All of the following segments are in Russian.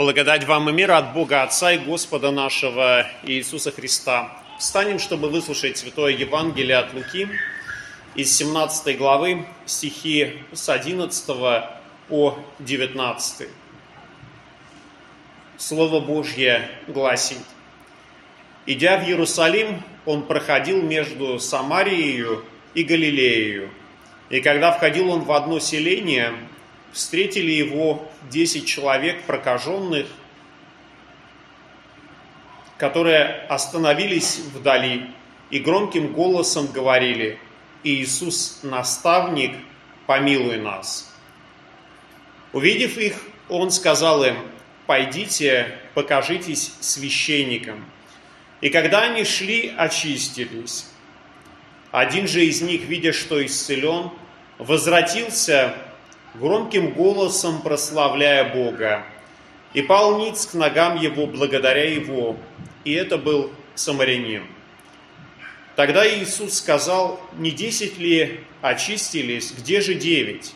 Благодать вам и мир от Бога Отца и Господа нашего Иисуса Христа. Встанем, чтобы выслушать Святое Евангелие от Луки из 17 главы, стихи с 11 по 19. Слово Божье гласит. Идя в Иерусалим, он проходил между Самарией и Галилеей. И когда входил он в одно селение, встретили его десять человек прокаженных, которые остановились вдали и громким голосом говорили, «Иисус, наставник, помилуй нас». Увидев их, он сказал им, «Пойдите, покажитесь священникам». И когда они шли, очистились. Один же из них, видя, что исцелен, возвратился громким голосом прославляя Бога, и пал ниц к ногам его благодаря его, и это был самарянин. Тогда Иисус сказал, не десять ли очистились, где же девять?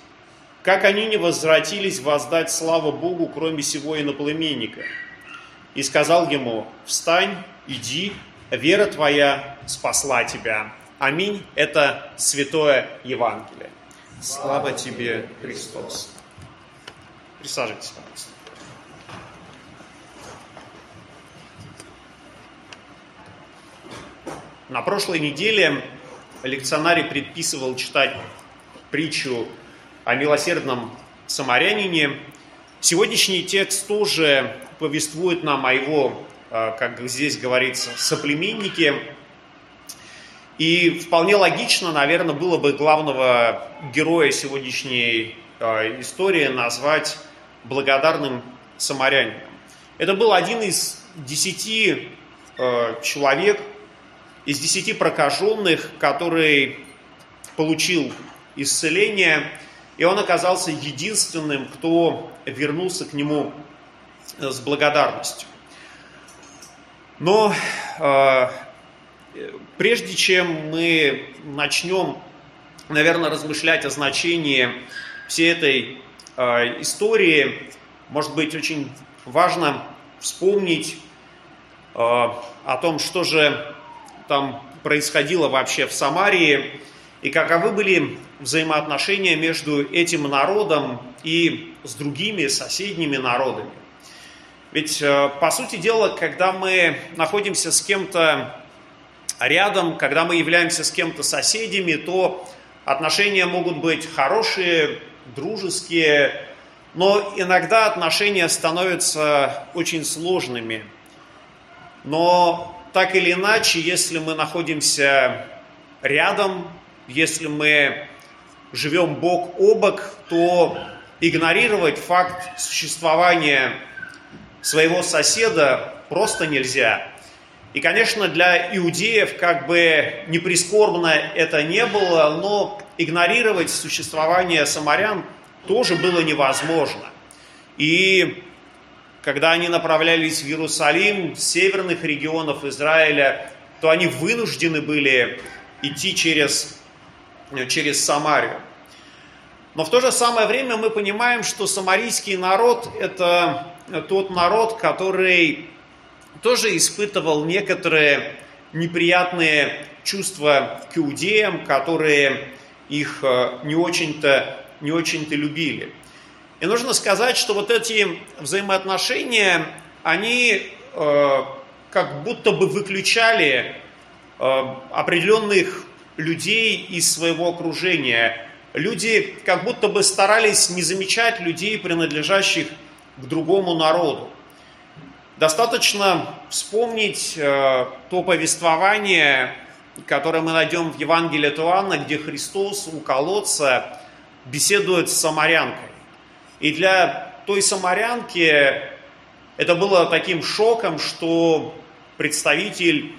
Как они не возвратились воздать славу Богу, кроме сего иноплеменника? И сказал ему, встань, иди, вера твоя спасла тебя. Аминь. Это святое Евангелие. Слава тебе, Христос. Присаживайтесь, пожалуйста. На прошлой неделе лекционарий предписывал читать притчу о милосердном самарянине. Сегодняшний текст тоже повествует нам о его, а, как здесь говорится, соплеменнике, и вполне логично, наверное, было бы главного героя сегодняшней э, истории назвать благодарным самарянином. Это был один из десяти э, человек, из десяти прокаженных, который получил исцеление, и он оказался единственным, кто вернулся к нему с благодарностью. Но э, Прежде чем мы начнем, наверное, размышлять о значении всей этой э, истории, может быть, очень важно вспомнить э, о том, что же там происходило вообще в Самарии и каковы были взаимоотношения между этим народом и с другими соседними народами. Ведь, э, по сути дела, когда мы находимся с кем-то рядом, когда мы являемся с кем-то соседями, то отношения могут быть хорошие, дружеские, но иногда отношения становятся очень сложными. Но так или иначе, если мы находимся рядом, если мы живем бок о бок, то игнорировать факт существования своего соседа просто нельзя. И, конечно, для иудеев, как бы не прискорбно это не было, но игнорировать существование самарян тоже было невозможно. И когда они направлялись в Иерусалим, с северных регионов Израиля, то они вынуждены были идти через, через Самарию. Но в то же самое время мы понимаем, что самарийский народ – это тот народ, который тоже испытывал некоторые неприятные чувства к иудеям, которые их э, не очень-то не очень-то любили. И нужно сказать, что вот эти взаимоотношения, они э, как будто бы выключали э, определенных людей из своего окружения. Люди как будто бы старались не замечать людей, принадлежащих к другому народу. Достаточно вспомнить э, то повествование, которое мы найдем в Евангелии от Иоанна, где Христос у колодца беседует с самарянкой. И для той самарянки это было таким шоком, что представитель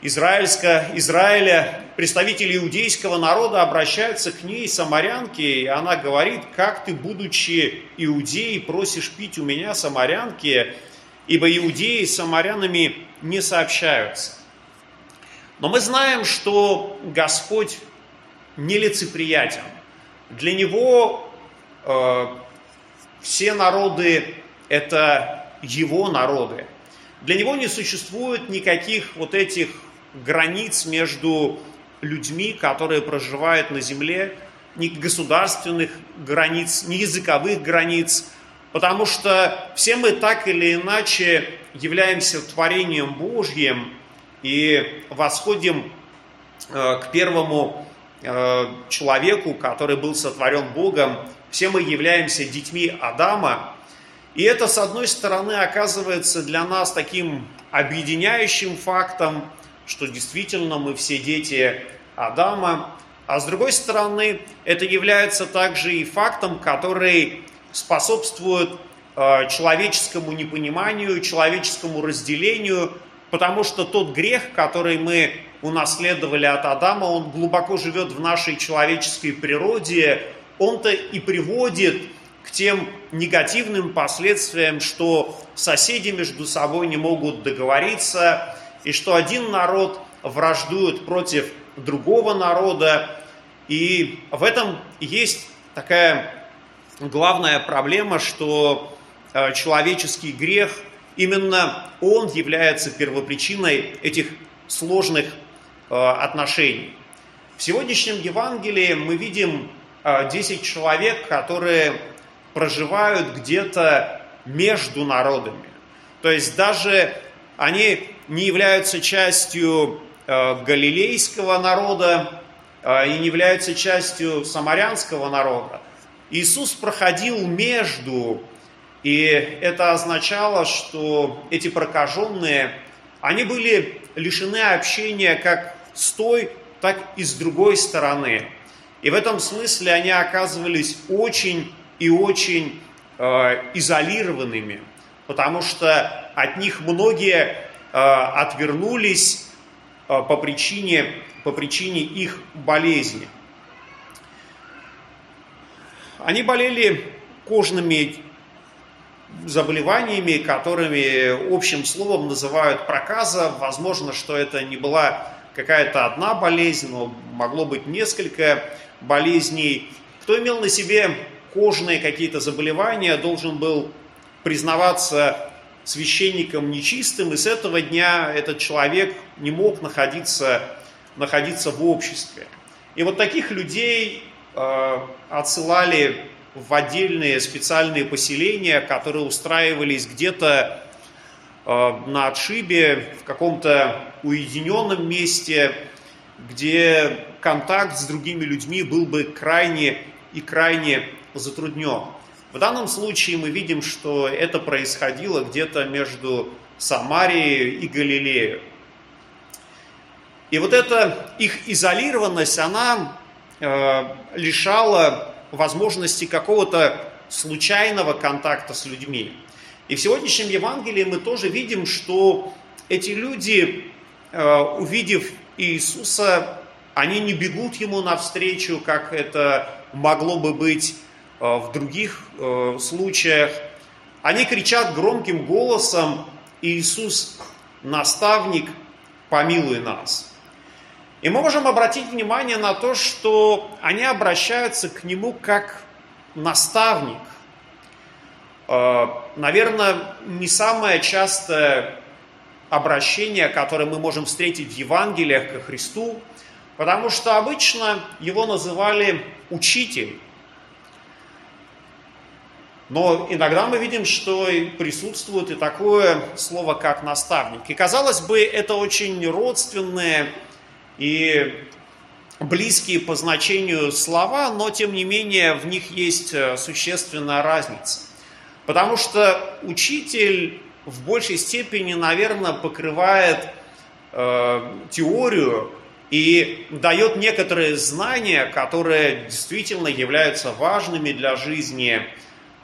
израильска, Израиля, представитель иудейского народа обращается к ней, самарянке, и она говорит, как ты, будучи иудеей, просишь пить у меня, самарянки, ибо иудеи с самарянами не сообщаются. Но мы знаем, что Господь нелицеприятен. Для Него э, все народы это его народы. Для него не существует никаких вот этих границ между людьми, которые проживают на земле, ни государственных границ, ни языковых границ, потому что все мы так или иначе являемся творением Божьим и восходим э, к первому э, человеку, который был сотворен Богом. Все мы являемся детьми Адама. И это, с одной стороны, оказывается для нас таким объединяющим фактом, что действительно мы все дети Адама, а с другой стороны, это является также и фактом, который способствует э, человеческому непониманию, человеческому разделению, потому что тот грех, который мы унаследовали от Адама, он глубоко живет в нашей человеческой природе, он-то и приводит к тем негативным последствиям, что соседи между собой не могут договориться, и что один народ враждует против другого народа. И в этом есть такая главная проблема, что э, человеческий грех, именно он является первопричиной этих сложных э, отношений. В сегодняшнем Евангелии мы видим 10 э, человек, которые проживают где-то между народами. То есть даже они не являются частью галилейского народа и не являются частью самарянского народа. Иисус проходил между, и это означало, что эти прокаженные, они были лишены общения как с той, так и с другой стороны. И в этом смысле они оказывались очень и очень э, изолированными, потому что от них многие э, отвернулись Э, по причине, по причине их болезни. Они болели кожными заболеваниями, которыми общим словом называют проказа. Возможно, что это не была какая-то одна болезнь, но могло быть несколько болезней. Кто имел на себе кожные какие-то заболевания, должен был признаваться священником нечистым, и с этого дня этот человек не мог находиться, находиться в обществе. И вот таких людей отсылали в отдельные специальные поселения, которые устраивались где-то э, на отшибе, в каком-то уединенном месте, где контакт с другими людьми был бы крайне и крайне затруднен. В данном случае мы видим, что это происходило где-то между Самарией и Галилеей. И вот эта их изолированность, она э, лишала возможности какого-то случайного контакта с людьми. И в сегодняшнем Евангелии мы тоже видим, что эти люди, э, увидев Иисуса, они не бегут ему навстречу, как это могло бы быть Э, в других случаях. Они кричат громким голосом «Иисус, наставник, помилуй нас». И мы можем обратить внимание на то, что они обращаются к Нему как наставник. Э, наверное, не самое частое обращение, которое мы можем встретить в Евангелиях ко Христу, потому что обычно его называли учитель. Но иногда мы видим, что присутствует и такое слово, как наставник. И казалось бы, это очень родственные и близкие по значению слова, но тем не менее в них есть э, существенная разница. Потому что учитель в большей степени, наверное, покрывает э, теорию и дает некоторые знания, которые действительно являются важными для жизни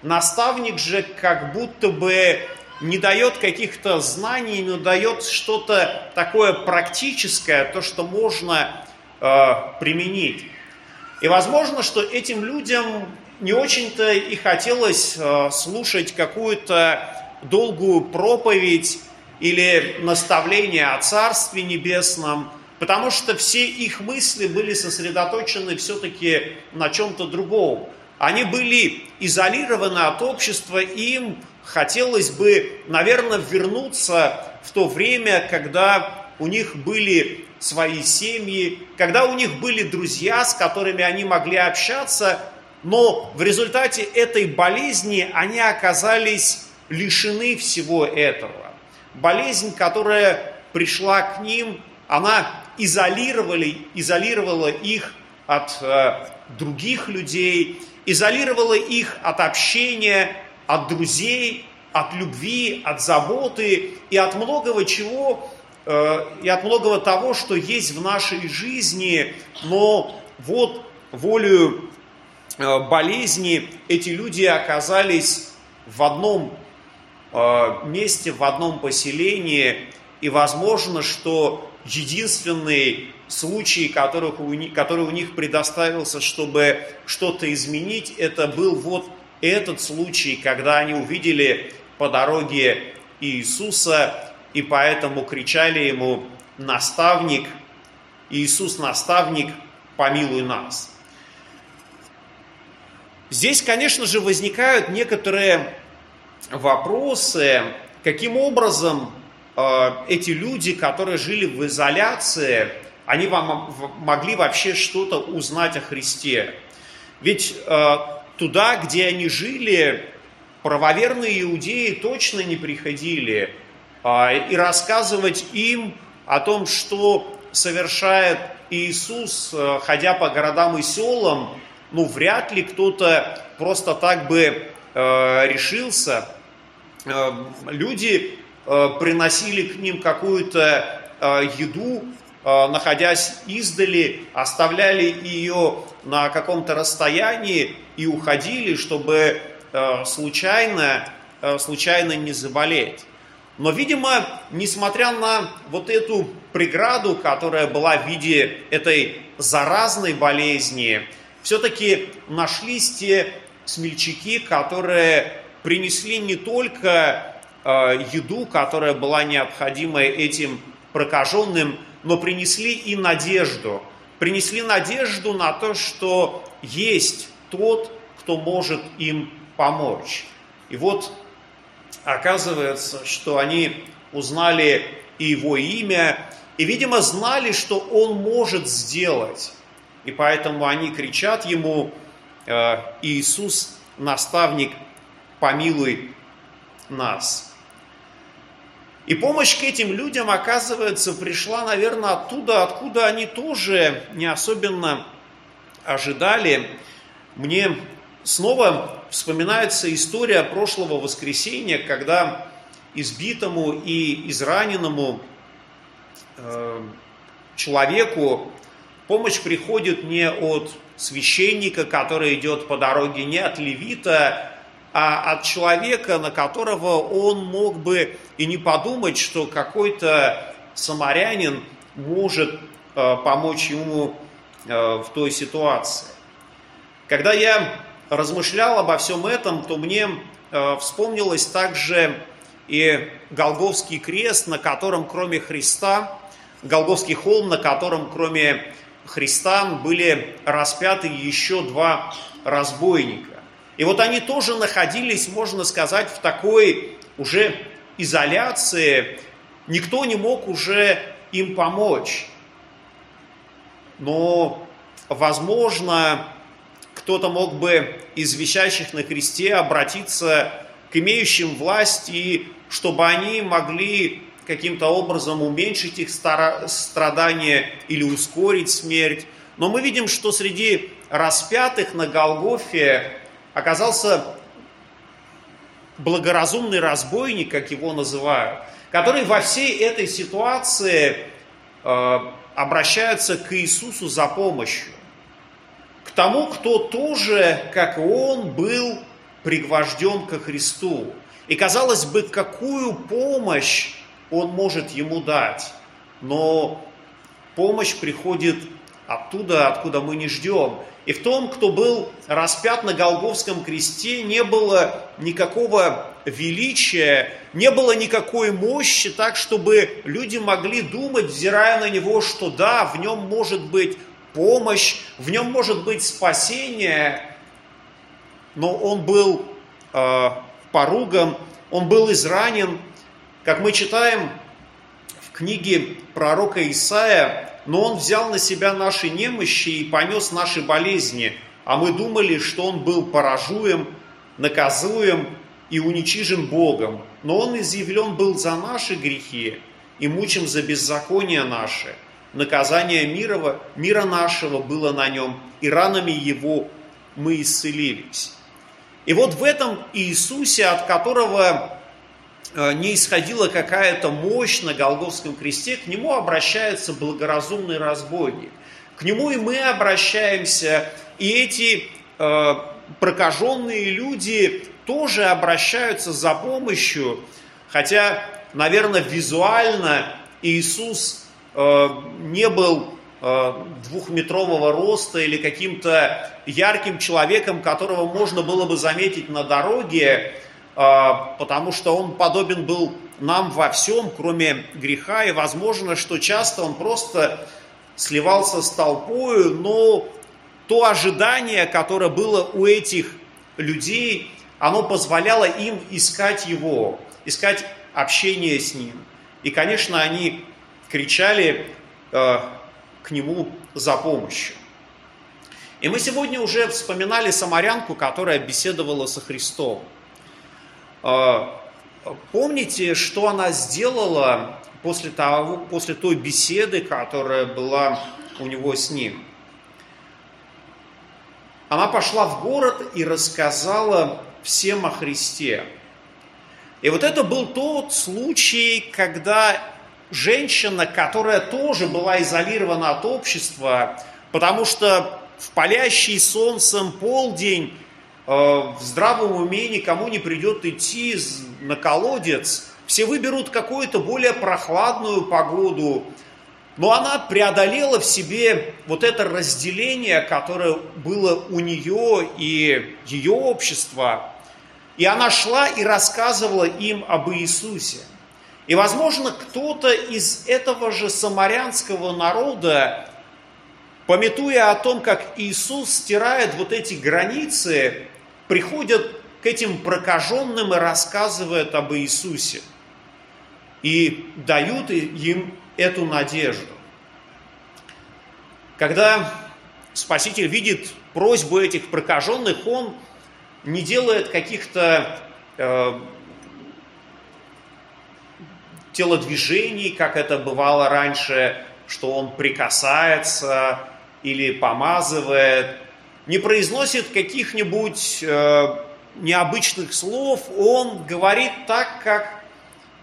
Наставник же как будто бы не дает каких-то знаний, но дает что-то такое практическое, то, что можно э, применить. И возможно, что этим людям не очень-то и хотелось э, слушать какую-то долгую проповедь или наставление о Царстве Небесном, потому что все их мысли были сосредоточены все-таки на чем-то другом. Они были изолированы от общества, и им хотелось бы, наверное, вернуться в то время, когда у них были свои семьи, когда у них были друзья, с которыми они могли общаться, но в результате этой болезни они оказались лишены всего этого. Болезнь, которая пришла к ним, она изолировали, изолировала их от э, других людей, изолировала их от общения, от друзей, от любви, от заботы и от многого чего, э, и от многого того, что есть в нашей жизни, но вот волею э, болезни эти люди оказались в одном э, месте, в одном поселении, и возможно, что единственный случай, которых у который у них предоставился, чтобы что-то изменить, это был вот этот случай, когда они увидели по дороге Иисуса, и поэтому кричали ему «Наставник, Иисус, наставник, помилуй нас». Здесь, конечно же, возникают некоторые вопросы, каким образом э, эти люди, которые жили в изоляции, они вам могли вообще что-то узнать о Христе. Ведь э, туда, где они жили, правоверные иудеи точно не приходили а, и рассказывать им о том, что совершает Иисус, э, ходя по городам и селам, ну, вряд ли кто-то просто так бы э, решился. Люди приносили к ним какую-то еду, находясь издали, оставляли ее на каком-то расстоянии и уходили, чтобы Э, случайно, э, случайно не заболеть. Но, видимо, несмотря на вот эту преграду, которая была в виде этой заразной болезни, все-таки нашлись те смельчаки, которые принесли не только э, еду, которая была необходима этим прокаженным, но принесли и надежду. Принесли надежду на то, что есть тот, кто может им помочь. И вот оказывается, что они узнали и его имя, и, видимо, знали, что он может сделать. И поэтому они кричат ему, «Э, Иисус, наставник, помилуй нас. И помощь к этим людям, оказывается, пришла, наверное, оттуда, откуда они тоже не особенно ожидали. Мне снова вспоминается история прошлого воскресенья, когда избитому и израненному э, человеку помощь приходит не от священника, который идет по дороге, не от левита, а от человека, на которого он мог бы и не подумать, что какой-то самарянин может э, помочь ему э, в той ситуации. Когда я размышлял обо всем этом, то мне э, вспомнилось также и Голговский крест, на котором кроме Христа, Голговский холм, на котором кроме Христа были распяты еще два разбойника. И вот они тоже находились, можно сказать, в такой уже изоляции. Никто не мог уже им помочь. Но, возможно, кто-то мог бы из вещащих на кресте обратиться к имеющим власть, и чтобы они могли каким-то образом уменьшить их страдания или ускорить смерть. Но мы видим, что среди распятых на Голгофе оказался благоразумный разбойник, как его называют, который во всей этой ситуации э, обращается к Иисусу за помощью тому, кто тоже, как и он, был пригвожден ко Христу. И казалось бы, какую помощь он может ему дать. Но помощь приходит оттуда, откуда мы не ждем. И в том, кто был распят на Голговском кресте, не было никакого величия, не было никакой мощи, так, чтобы люди могли думать, взирая на него, что да, в нем может быть помощь, в нем может быть спасение, но он был э, поруган он был изранен, как мы читаем в книге пророка Исаия, но он взял на себя наши немощи и понес наши болезни, а мы думали, что он был поражуем, наказуем и уничижен Богом, но он изъявлен был за наши грехи и мучим за беззаконие наше. Наказание мира, мира нашего было на нем, и ранами его мы исцелились. И вот в этом Иисусе, от которого э, не исходила какая-то мощь на Голговском кресте, к нему обращается благоразумный разбойник. К нему и мы обращаемся, и эти э, прокаженные люди тоже обращаются за помощью, хотя, наверное, визуально Иисус не был э, двухметрового роста или каким-то ярким человеком, которого можно было бы заметить на дороге, э, потому что он подобен был нам во всем, кроме греха, и возможно, что часто он просто сливался с толпою, но то ожидание, которое было у этих людей, оно позволяло им искать его, искать общение с ним. И, конечно, они кричали э, к нему за помощью. И мы сегодня уже вспоминали самарянку, которая беседовала со Христом. Э, помните, что она сделала после, того, после той беседы, которая была у него с ним? Она пошла в город и рассказала всем о Христе. И вот это был тот случай, когда женщина, которая тоже была изолирована от общества, потому что в палящий солнцем полдень э, в здравом уме никому не придет идти на колодец, все выберут какую-то более прохладную погоду, но она преодолела в себе вот это разделение, которое было у нее и ее общества. И она шла и рассказывала им об Иисусе. И, возможно, кто-то из этого же самарянского народа, пометуя о том, как Иисус стирает вот эти границы, приходят к этим прокаженным и рассказывают об Иисусе. И дают им эту надежду. Когда Спаситель видит просьбу этих прокаженных, он не делает каких-то э, телодвижений, как это бывало раньше, что он прикасается или помазывает, не произносит каких-нибудь э, необычных слов, он говорит так, как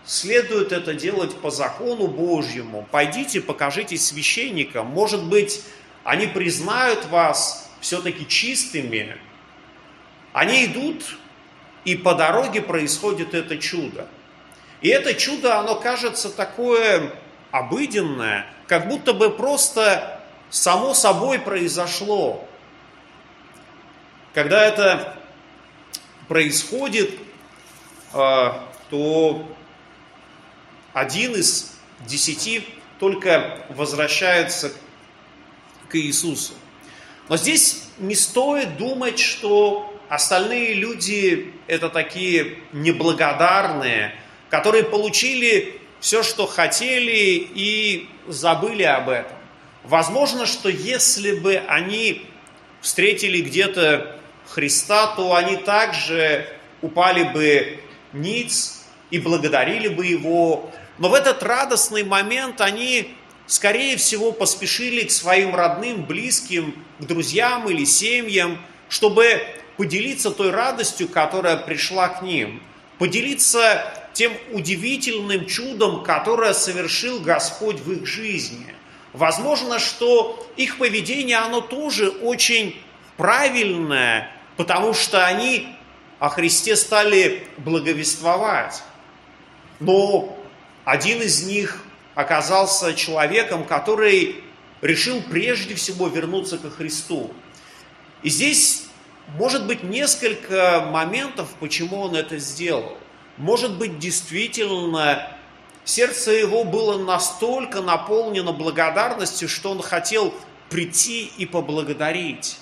следует это делать по закону Божьему. Пойдите, покажитесь священникам. Может быть, они признают вас все-таки чистыми, они идут, и по дороге происходит это чудо. И это чудо, оно кажется такое обыденное, как будто бы просто само собой произошло. Когда это происходит, э, то один из десяти только возвращается к Иисусу. Но здесь не стоит думать, что Остальные люди это такие неблагодарные, которые получили все, что хотели и забыли об этом. Возможно, что если бы они встретили где-то Христа, то они также упали бы ниц и благодарили бы Его. Но в этот радостный момент они, скорее всего, поспешили к своим родным, близким, к друзьям или семьям, чтобы поделиться той радостью, которая пришла к ним, поделиться тем удивительным чудом, которое совершил Господь в их жизни. Возможно, что их поведение, оно тоже очень правильное, потому что они о Христе стали благовествовать. Но один из них оказался человеком, который решил прежде всего вернуться ко Христу. И здесь может быть, несколько моментов, почему он это сделал. Может быть, действительно, сердце его было настолько наполнено благодарностью, что он хотел прийти и поблагодарить.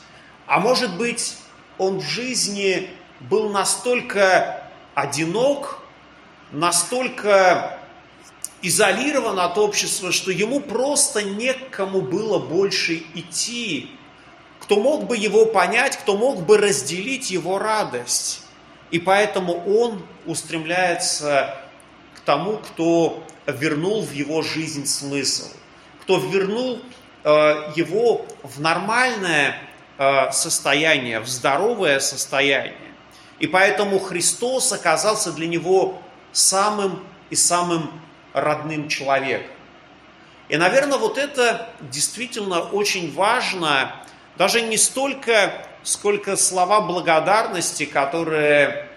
А может быть, он в жизни был настолько одинок, настолько изолирован от общества, что ему просто некому было больше идти, кто мог бы его понять, кто мог бы разделить его радость. И поэтому он устремляется к тому, кто вернул в его жизнь смысл, кто вернул э, его в нормальное э, состояние, в здоровое состояние. И поэтому Христос оказался для него самым и самым родным человеком. И, наверное, вот это действительно очень важно, даже не столько, сколько слова благодарности, которые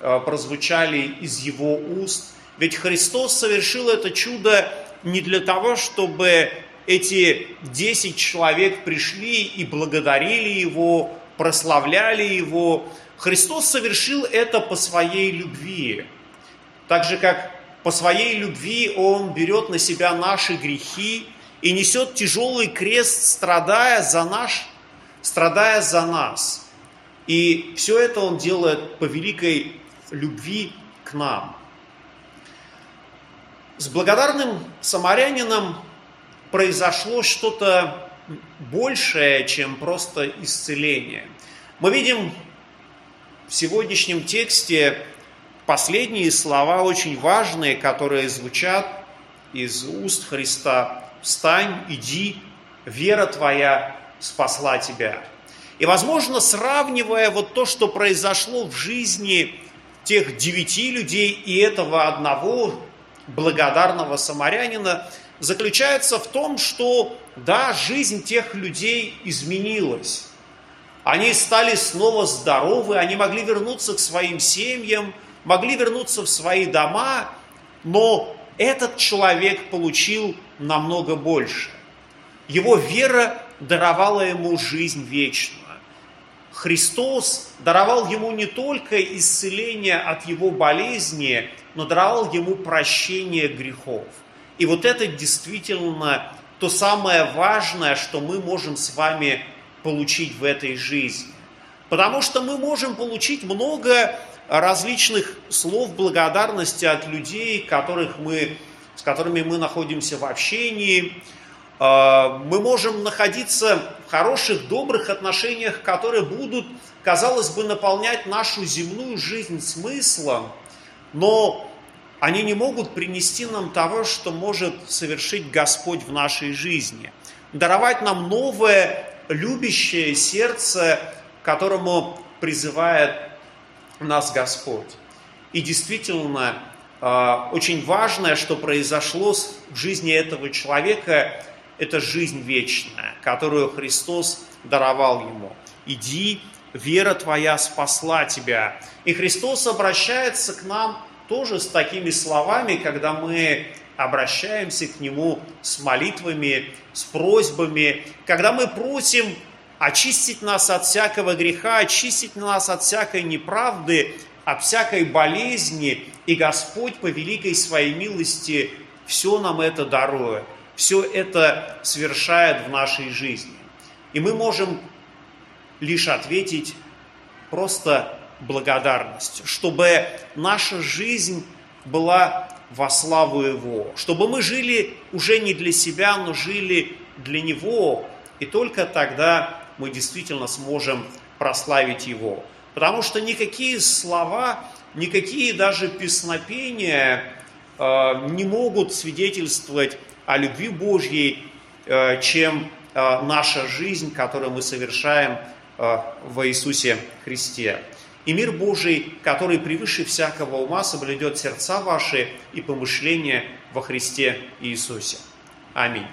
э, прозвучали из его уст. Ведь Христос совершил это чудо не для того, чтобы эти 10 человек пришли и благодарили Его, прославляли Его. Христос совершил это по своей любви. Так же, как по своей любви Он берет на себя наши грехи и несет тяжелый крест, страдая за, наш, страдая за нас. И все это Он делает по великой любви к нам. С благодарным самарянином произошло что-то большее, чем просто исцеление. Мы видим в сегодняшнем тексте последние слова очень важные, которые звучат из уст Христа. «Встань, иди, вера твоя спасла тебя». И, возможно, сравнивая вот то, что произошло в жизни тех девяти людей и этого одного благодарного самарянина, заключается в том, что, да, жизнь тех людей изменилась. Они стали снова здоровы, они могли вернуться к своим семьям – могли вернуться в свои дома, но этот человек получил намного больше. Его вера даровала ему жизнь вечную. Христос даровал ему не только исцеление от его болезни, но даровал ему прощение грехов. И вот это действительно то самое важное, что мы можем с вами получить в этой жизни. Потому что мы можем получить много различных слов благодарности от людей, которых мы, с которыми мы находимся в общении. А, мы можем находиться в хороших, добрых отношениях, которые будут, казалось бы, наполнять нашу земную жизнь смыслом, но они не могут принести нам того, что может совершить Господь в нашей жизни. Даровать нам новое, любящее сердце, которому призывает нас Господь. И действительно, а, очень важное, что произошло в жизни этого человека, это жизнь вечная, которую Христос даровал ему. Иди, вера твоя спасла тебя. И Христос обращается к нам тоже с такими словами, когда мы обращаемся к Нему с молитвами, с просьбами, когда мы просим очистить нас от всякого греха, очистить нас от всякой неправды, от всякой болезни. И Господь по великой своей милости все нам это дарует, все это совершает в нашей жизни. И мы можем лишь ответить просто благодарностью, чтобы наша жизнь была во славу Его, чтобы мы жили уже не для себя, но жили для Него, и только тогда мы действительно сможем прославить Его. Потому что никакие слова, никакие даже песнопения э, не могут свидетельствовать о любви Божьей, э, чем э, наша жизнь, которую мы совершаем э, во Иисусе Христе. И мир Божий, который превыше всякого ума, соблюдет сердца ваши и помышления во Христе Иисусе. Аминь.